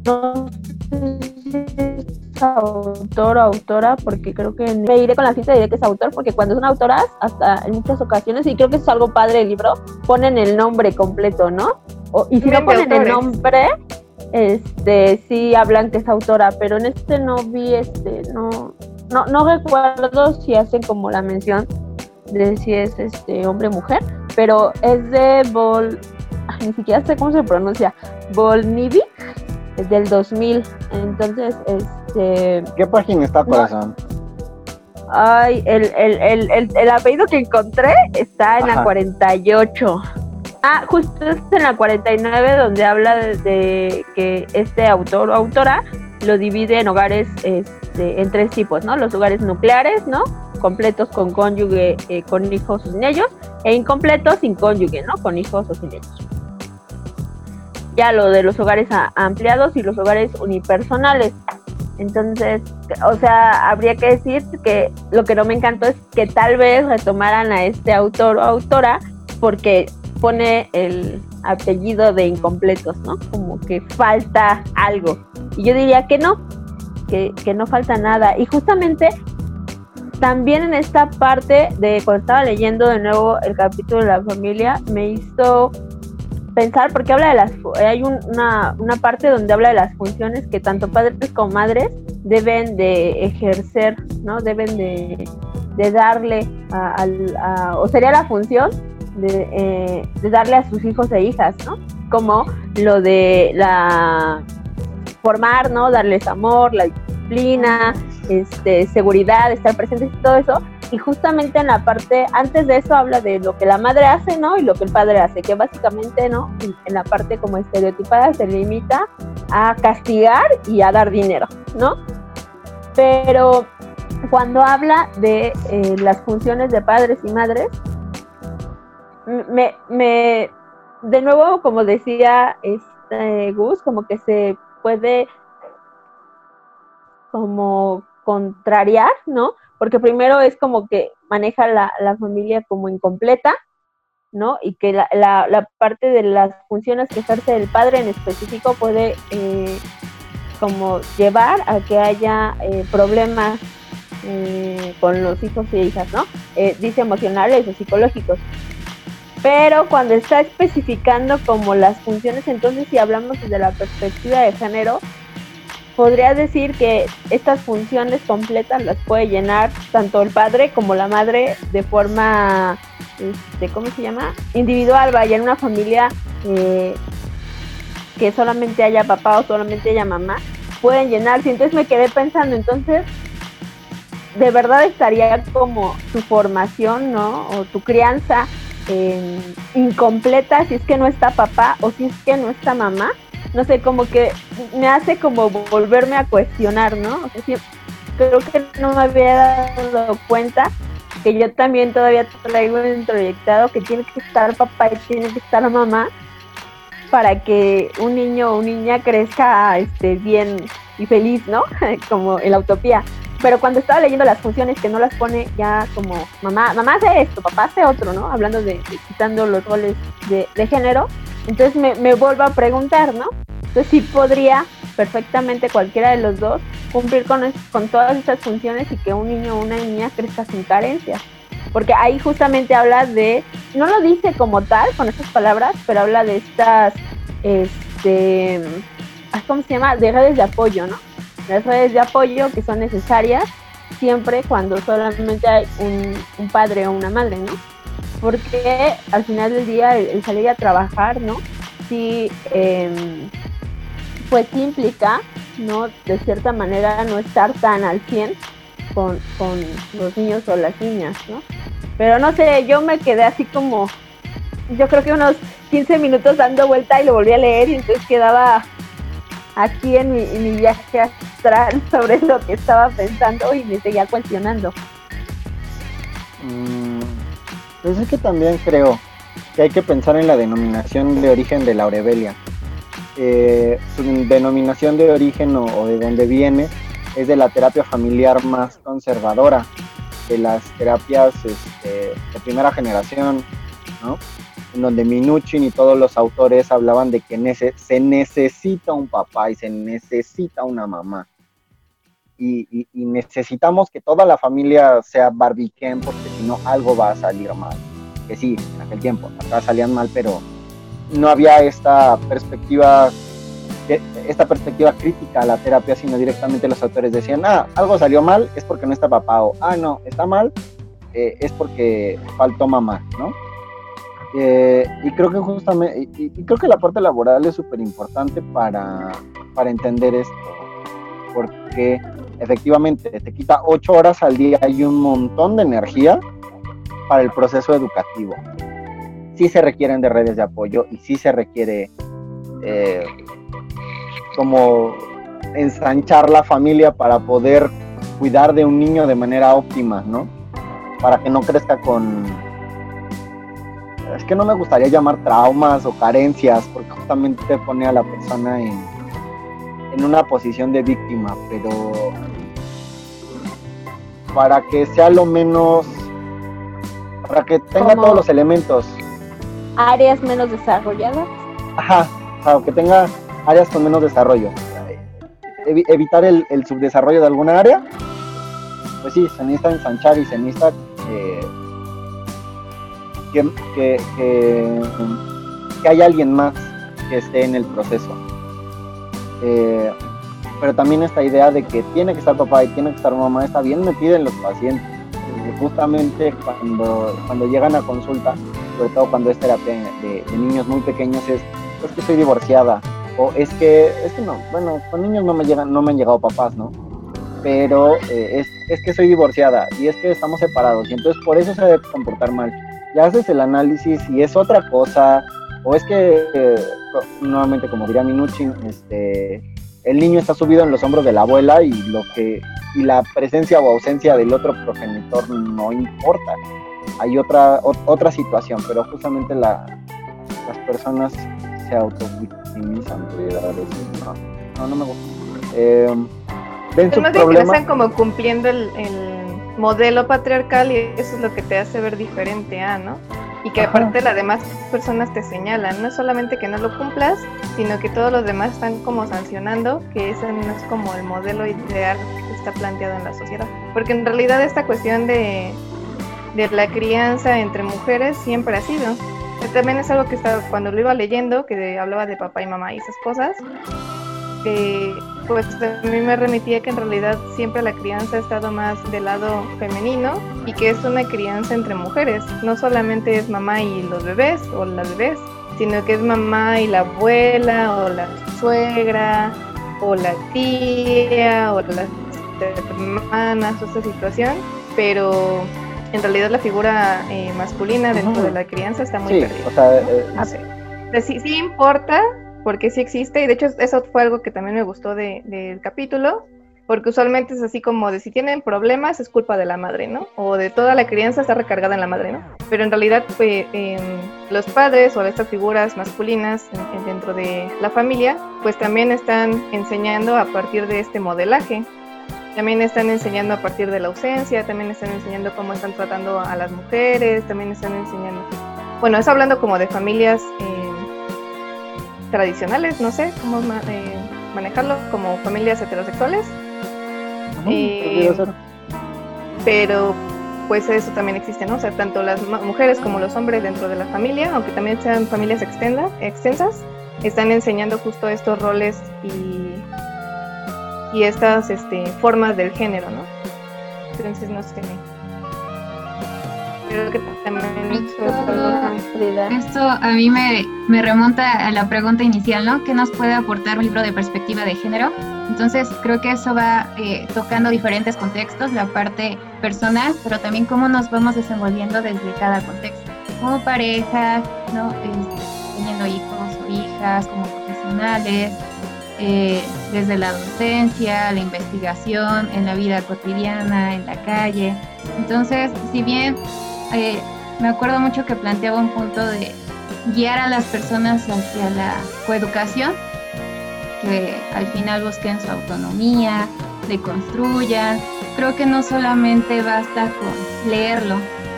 no es autor o autora, porque creo que me iré con la cita y diré que es autor, porque cuando son autoras, hasta en muchas ocasiones, y creo que es algo padre del libro, ponen el nombre completo, ¿no? y si no ponen el nombre, este sí hablan que es autora, pero en este no vi este, no, no, no recuerdo si hacen como la mención de si es este hombre o mujer, pero es de Vol, ni siquiera sé cómo se pronuncia, Volnivik, es del 2000, entonces este... ¿Qué página está corazón? Ay, el, el, el, el, apellido que encontré está en la 48. Ah, justo es en la 49 donde habla de, que este autor o autora lo divide en hogares este, en tres tipos, ¿no? Los hogares nucleares, ¿no? Completos con cónyuge, eh, con hijos o sin ellos, e incompletos sin cónyuge, ¿no? Con hijos o sin ellos. Ya lo de los hogares ampliados y los hogares unipersonales. Entonces, o sea, habría que decir que lo que no me encantó es que tal vez retomaran a este autor o autora porque pone el apellido de incompletos, ¿no? Como que falta algo. Y yo diría que no, que, no falta nada. Y justamente también en esta parte de cuando estaba leyendo de nuevo el capítulo de la familia, me hizo pensar, porque habla de las, hay una, una parte donde habla de las funciones que tanto padres como madres deben de ejercer, ¿no? Deben de, darle a, o sería la función eh, de, darle a sus hijos e hijas, ¿no? Como lo de la formar, ¿no? Darles amor, la disciplina, este, seguridad, estar presentes y todo eso. Y justamente en la parte, antes de eso habla de lo que la madre hace, ¿no? Y lo que el padre hace, que básicamente, ¿no? En la parte como estereotipada se limita a castigar y a dar dinero, ¿no? Pero cuando habla de eh, las funciones de padres y madres, me, me, de nuevo, como decía este Gus, como que se puede como contrariar, ¿no? Porque primero es como que maneja la, la familia como incompleta, ¿no? Y que la, la, parte de las funciones que ejerce el padre en específico puede eh, como llevar a que haya eh, problemas eh, con los hijos y hijas, ¿no? dice emocionales o psicológicos. Pero cuando está especificando como las funciones, entonces si hablamos desde la perspectiva de género, podría decir que estas funciones completas las puede llenar tanto el padre como la madre de forma, este, ¿cómo se llama? Individual, vaya, en una familia eh, que solamente haya papá o solamente haya mamá, pueden llenarse. Entonces me quedé pensando, entonces, de verdad estaría como tu formación, ¿no? O tu crianza incompleta si es que no está papá o si es que no está mamá. No sé, como que me hace como volverme a cuestionar, ¿no? O sea, creo que no me había dado cuenta que yo también todavía traigo introyectado que tiene que estar papá y tiene que estar mamá para que un niño o niña crezca este, bien y feliz, ¿no? como en la utopía. Pero cuando estaba leyendo las funciones que no las pone ya como mamá, mamá hace esto, papá hace otro, ¿no? Hablando de, quitando los roles de, género, entonces me, me, vuelvo a preguntar, ¿no? Entonces sí podría perfectamente cualquiera de los dos cumplir con, con todas estas funciones y que un niño o una niña crezca sin carencias. Porque ahí justamente habla de, no lo dice como tal con estas palabras, pero habla de estas, este, ¿cómo se llama? De redes de apoyo, ¿no? Las redes de apoyo que son necesarias siempre cuando solamente hay un, padre o una madre, ¿no? Porque al final del día el, salir a trabajar, ¿no? Sí, em, pues implica, ¿no? De cierta manera no estar tan al 100 con, con los niños o las niñas, ¿no? Pero no sé, yo me quedé así como, yo creo que unos 15 minutos dando vuelta y lo volví a leer y entonces quedaba aquí en mi, viaje astral sobre lo que estaba pensando y me seguía cuestionando. Mm, pues es que también creo que hay que pensar en la denominación de origen de la aurebelia. Eh, su denominación de origen o, de dónde viene es de la terapia familiar más conservadora, de las terapias este, de primera generación, ¿no? En donde Minuchin y todos los autores hablaban de que se necesita un papá y se necesita una mamá. Y, necesitamos que toda la familia sea barbiquen porque si no algo va a salir mal. Que sí, en aquel tiempo, acá salían mal, pero no había esta perspectiva esta perspectiva crítica a la terapia, sino directamente los autores decían, ah, algo salió mal, es porque no está papá, o ah, no, está mal, eh, es porque faltó mamá, ¿no? Eh, y creo que justamente, y, creo que la parte laboral es súper importante para, para entender esto, porque efectivamente te quita ocho horas al día y un montón de energía para el proceso educativo. Sí se requieren de redes de apoyo y sí se requiere eh, como ensanchar la familia para poder cuidar de un niño de manera óptima, ¿no? Para que no crezca con es que no me gustaría llamar traumas o carencias, porque justamente pone a la persona en, en una posición de víctima, pero para que sea lo menos, para que tenga todos los elementos. Áreas menos desarrolladas. Ajá, para que tenga áreas con menos desarrollo. evitar el, subdesarrollo de alguna área, pues sí, se necesita ensanchar y se necesita eh, que, que, que, hay alguien más que esté en el proceso. Eh, pero también esta idea de que tiene que estar papá y tiene que estar mamá está bien metida en los pacientes. Justamente cuando, cuando llegan a consulta, sobre todo cuando es terapia de, niños muy pequeños, es, es que estoy divorciada o es que, es que no, bueno, con niños no me, llegan, no me han llegado papás, ¿no? Pero eh, es, es que soy divorciada y es que estamos separados y entonces por eso se debe comportar mal ya haces el análisis y es otra cosa, o es que, nuevamente como diría Minuchin, este, el niño está subido en los hombros de la abuela y lo que y la presencia o ausencia del otro progenitor no importa. Hay otra otra situación, pero justamente la, las personas se autovictimizan, no, no, no me gusta. Eh, ven más bien que no problema. están como cumpliendo el, el modelo patriarcal y eso es lo que te hace ver diferente a, ¿no? Y que Ajá. aparte las demás personas te señalan, no es solamente que no lo cumplas, sino que todos los demás están como sancionando que ese no es como el modelo ideal que está planteado en la sociedad. Porque en realidad esta cuestión de, de la crianza entre mujeres siempre ha sido. También es algo que estaba, cuando lo iba leyendo, que hablaba de papá y mamá y esas cosas, eh, pues a mí me remitía que en realidad siempre la crianza ha estado más del lado femenino y que es una crianza entre mujeres. No solamente es mamá y los bebés o las bebés, sino que es mamá y la abuela o la suegra o la tía o las hermanas o esta situación, pero en realidad la figura eh, masculina dentro de la crianza está muy Sí, perdida. o sea, eh, No sí, sí importa, porque sí existe, y de hecho eso fue algo que también me gustó de- del capítulo, porque usualmente es así como de si tienen problemas es culpa de la madre, ¿no? O de toda la crianza está recargada en la madre, ¿no? Pero en realidad pues, em, los padres o estas figuras masculinas en- en- dentro de la familia, pues también están enseñando a partir de este modelaje. También están enseñando a partir de la ausencia, también están enseñando cómo están tratando a las mujeres, también están enseñando bueno, es hablando como de familias eh, tradicionales, no sé cómo eh, manejarlo, como familias heterosexuales, ujú, eh, pero pues eso también existe, ¿no? O sea, tanto las mujeres como los hombres dentro de la familia, aunque también sean familias extenda- extensas, están enseñando justo estos roles y, y estas este, formas del género, ¿no? Entonces, no sé. Creo que también eso es algo que- Frida. Esto a mí me, me remonta a la pregunta inicial, ¿no? ¿Qué nos puede aportar un libro de perspectiva de género? Entonces creo que eso va eh, tocando diferentes contextos, la parte personal, pero también cómo nos vamos desenvolviendo desde cada contexto. Como pareja, ¿no? Este, teniendo hijos o hijas, como profesionales, eh, desde la docencia, la investigación, en la vida cotidiana, en la calle. Entonces, si bien eh, me acuerdo mucho que planteaba un punto de guiar a las personas hacia la coeducación, que al final busquen su autonomía, le construyan. Creo que no solamente basta con leerlo,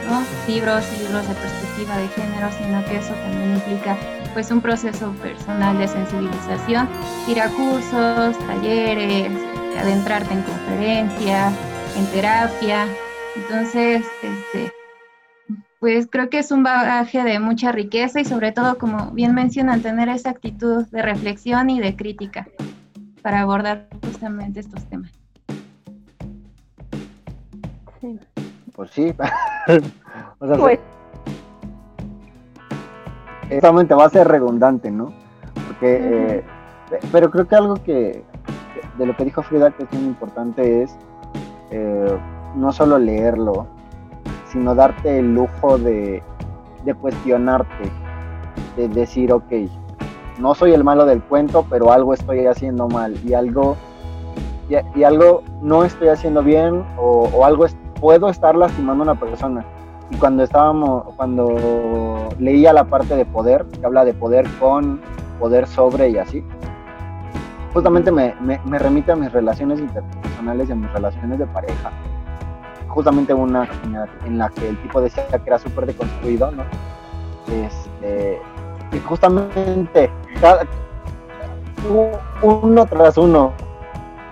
¿no? Libros libros de perspectiva de género, sino que eso también implica pues un proceso personal de sensibilización, ir a cursos, talleres, adentrarte en conferencias, en terapia. Entonces, este, pues creo que es un bagaje de mucha riqueza y sobre todo, como bien mencionan, tener esa actitud de reflexión y de crítica para abordar justamente estos temas. Sí. Pues sí. o sea, Pues, Exactamente, va a ser redundante, ¿no? Porque, eh, pe- pero creo que algo que, que- de lo que dijo Frida que es muy importante es eh, no solo leerlo, sino darte el lujo de, cuestionarte, de decir, ok, no soy el malo del cuento, pero algo estoy haciendo mal y algo, y, algo no estoy haciendo bien o, algo puedo estar lastimando a una persona. Y cuando estábamos, cuando leía la parte de poder, que habla de poder con, poder sobre y así, justamente me, me, me remite a mis relaciones interpersonales y a mis relaciones de pareja. Justamente una en la, en la que el tipo decía que era súper deconstruido, ¿no? Este, y justamente cada, uno tras uno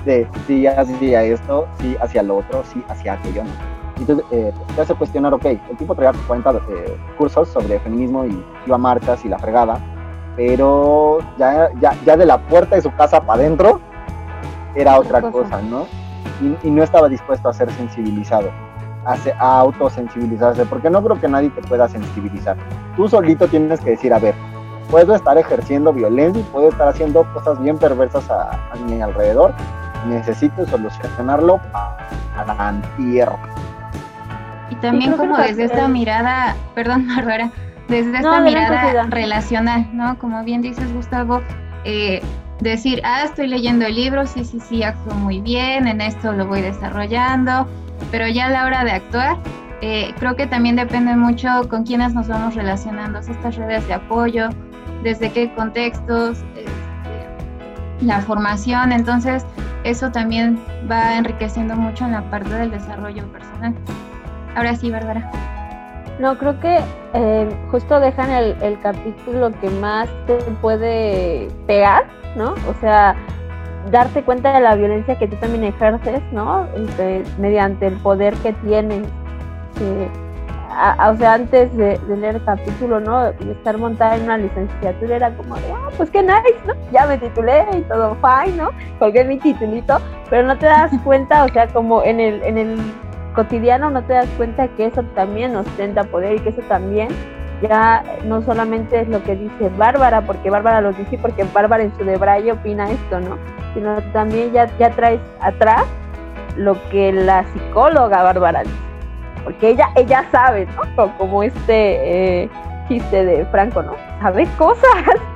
de sí hacia esto, sí hacia lo otro, sí hacia aquello, ¿no? Entonces eh, te hace cuestionar, ok, el tipo traía 40 eh, cursos sobre feminismo y iba a marchas y la fregada, pero ya, ya, ya de la puerta de su casa para adentro era otra Otra cosa. cosa, ¿no? Y, y no estaba dispuesto a ser sensibilizado, a, se- a autosensibilizarse, porque no creo que nadie te pueda sensibilizar. Tú solito tienes que decir, a ver, puedo estar ejerciendo violencia y puedo estar haciendo cosas bien perversas a, a mi alrededor, necesito solucionarlo para antier. Y también como desde esta mirada, perdón Bárbara, desde esta mirada relacional, ¿no? Como bien dices Gustavo, eh, decir, ah, estoy leyendo el libro, sí, sí, sí, actúo muy bien, en esto lo voy desarrollando, pero ya a la hora de actuar, eh, creo que también depende mucho con quiénes nos vamos relacionando, estas redes de apoyo, desde qué contextos, este, la formación, entonces eso también va enriqueciendo mucho en la parte del desarrollo personal. Ahora sí, Bárbara. No, creo que eh, justo dejan el, el, capítulo que más te puede pegar, ¿no? O sea, darte cuenta de la violencia que tú también ejerces, ¿no? Este, mediante el poder que tienes. o sea, antes de, leer el capítulo, ¿no? Y estar montada en una licenciatura era como ah, pues qué nice, ¿no? Ya me titulé y todo fine, ¿no? Colgué mi titulito, pero no te das cuenta, o sea, como en el, en el cotidiano no te das cuenta que eso también ostenta poder y que eso también ya no solamente es lo que dice Bárbara, porque Bárbara lo dice porque Bárbara en su debraye opina esto, ¿no? Sino también ya, ya traes atrás lo que la psicóloga Bárbara dice. Porque ella, ella sabe, ¿no? Como este eh, chiste de Franco, ¿no? Sabe cosas.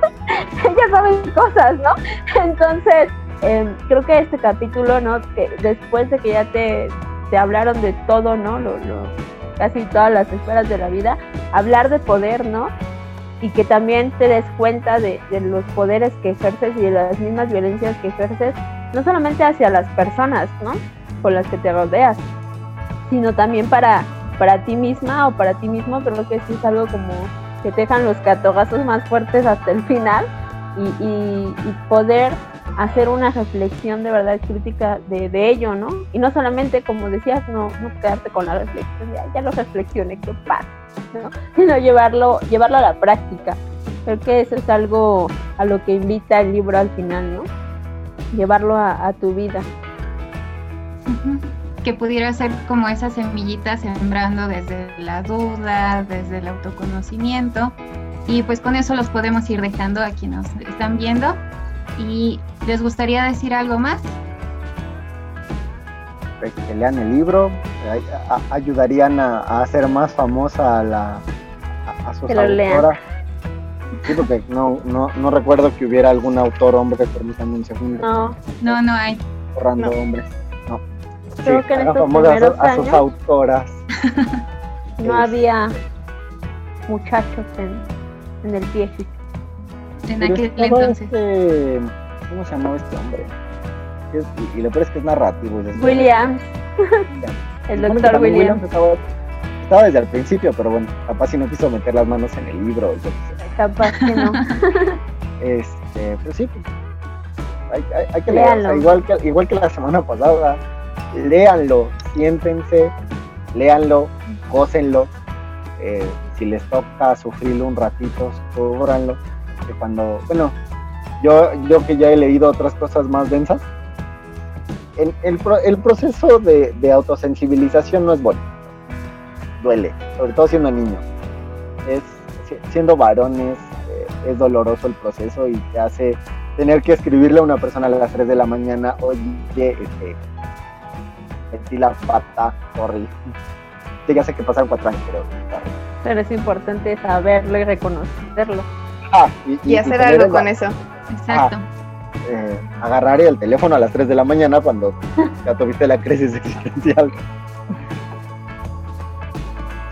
ella sabe cosas, ¿no? Entonces, em, creo que este capítulo, ¿no? Que después de que ya te, te hablaron de todo, ¿no? Lo, casi todas las esferas de la vida, hablar de poder, ¿no? Y que también te des cuenta de, los poderes que ejerces y de las mismas violencias que ejerces, no solamente hacia las personas, ¿no? Con las que te rodeas, sino también para, para ti misma o para ti mismo, creo que sí es algo como que te dejan los catogazos más fuertes hasta el final y poder hacer una reflexión de verdad crítica de, ello, ¿no? Y no solamente, como decías, no, no quedarte con la reflexión, ya, lo reflexioné, qué pasa, ¿no? Sino llevarlo, llevarlo a la práctica. Creo que eso es algo a lo que invita el libro al final, ¿no? Llevarlo a, tu vida. Que pudiera ser como esa semillita sembrando desde la duda, desde el autoconocimiento. Y pues con eso los podemos ir dejando a quienes nos están viendo ¿Y les gustaría decir algo más? Pues que lean el libro, ayudarían a, hacer más famosa a, la, a, sus autoras. Sí, porque no, no, no recuerdo que hubiera algún autor hombre, permítanme un segundo. No, no, no hay. Borrando hombres. No. Creo que en estos primeros a, sus autoras. no había muchachos en, en el pie en aquel entonces. Este, ¿Cómo se llamaba este hombre? y, lo peor es que es narrativo. Williams. el doctor Williams. estaba, desde el principio, pero bueno, capaz si no quiso meter las manos en el libro. Capaz que no. este, pero sí, pues, hay, hay, que leerlo. Igual que, igual que la semana pasada, léanlo, siéntense, léanlo, gócenlo. Eh, si les toca sufrirlo un ratito, sufranlo que cuando, bueno, yo, yo que ya he leído otras cosas más densas, el, el, proceso de, autosensibilización no es bueno. Duele, sobre todo siendo niño. Es, siendo varones, eh, es doloroso el proceso y te hace tener que escribirle a una persona a las 3 de la mañana, oye, este, metí la pata, sorry. Sí, ya sé que pasan cuatro años, pero... Pero es importante saberlo y reconocerlo y, hacer algo con eso. Exacto. Eh, agarrar el teléfono a las 3 de la mañana cuando ya tuviste la crisis existencial.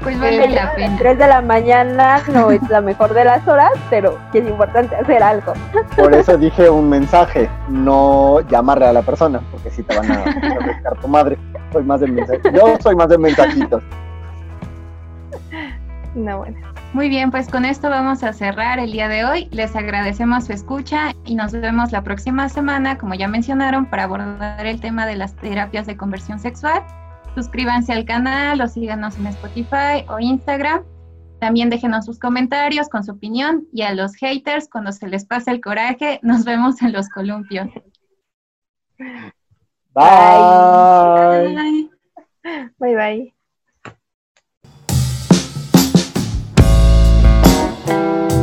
Pues vale la pena. 3 de la mañana no es la mejor de las horas, pero es importante hacer algo. Por eso dije un mensaje, no llamarle a la persona, porque si te van a refrescar tu madre. Soy más de Yo soy más de mensajitos. No, bueno. Muy bien, pues con esto vamos a cerrar el día de hoy. Les agradecemos su escucha y nos vemos la próxima semana, como ya mencionaron, para abordar el tema de las terapias de conversión sexual. Suscríbanse al canal o síganos en Spotify o Instagram. También déjenos sus comentarios con su opinión y a los haters, cuando se les pase el coraje, nos vemos en los columpios. Bye. Bye.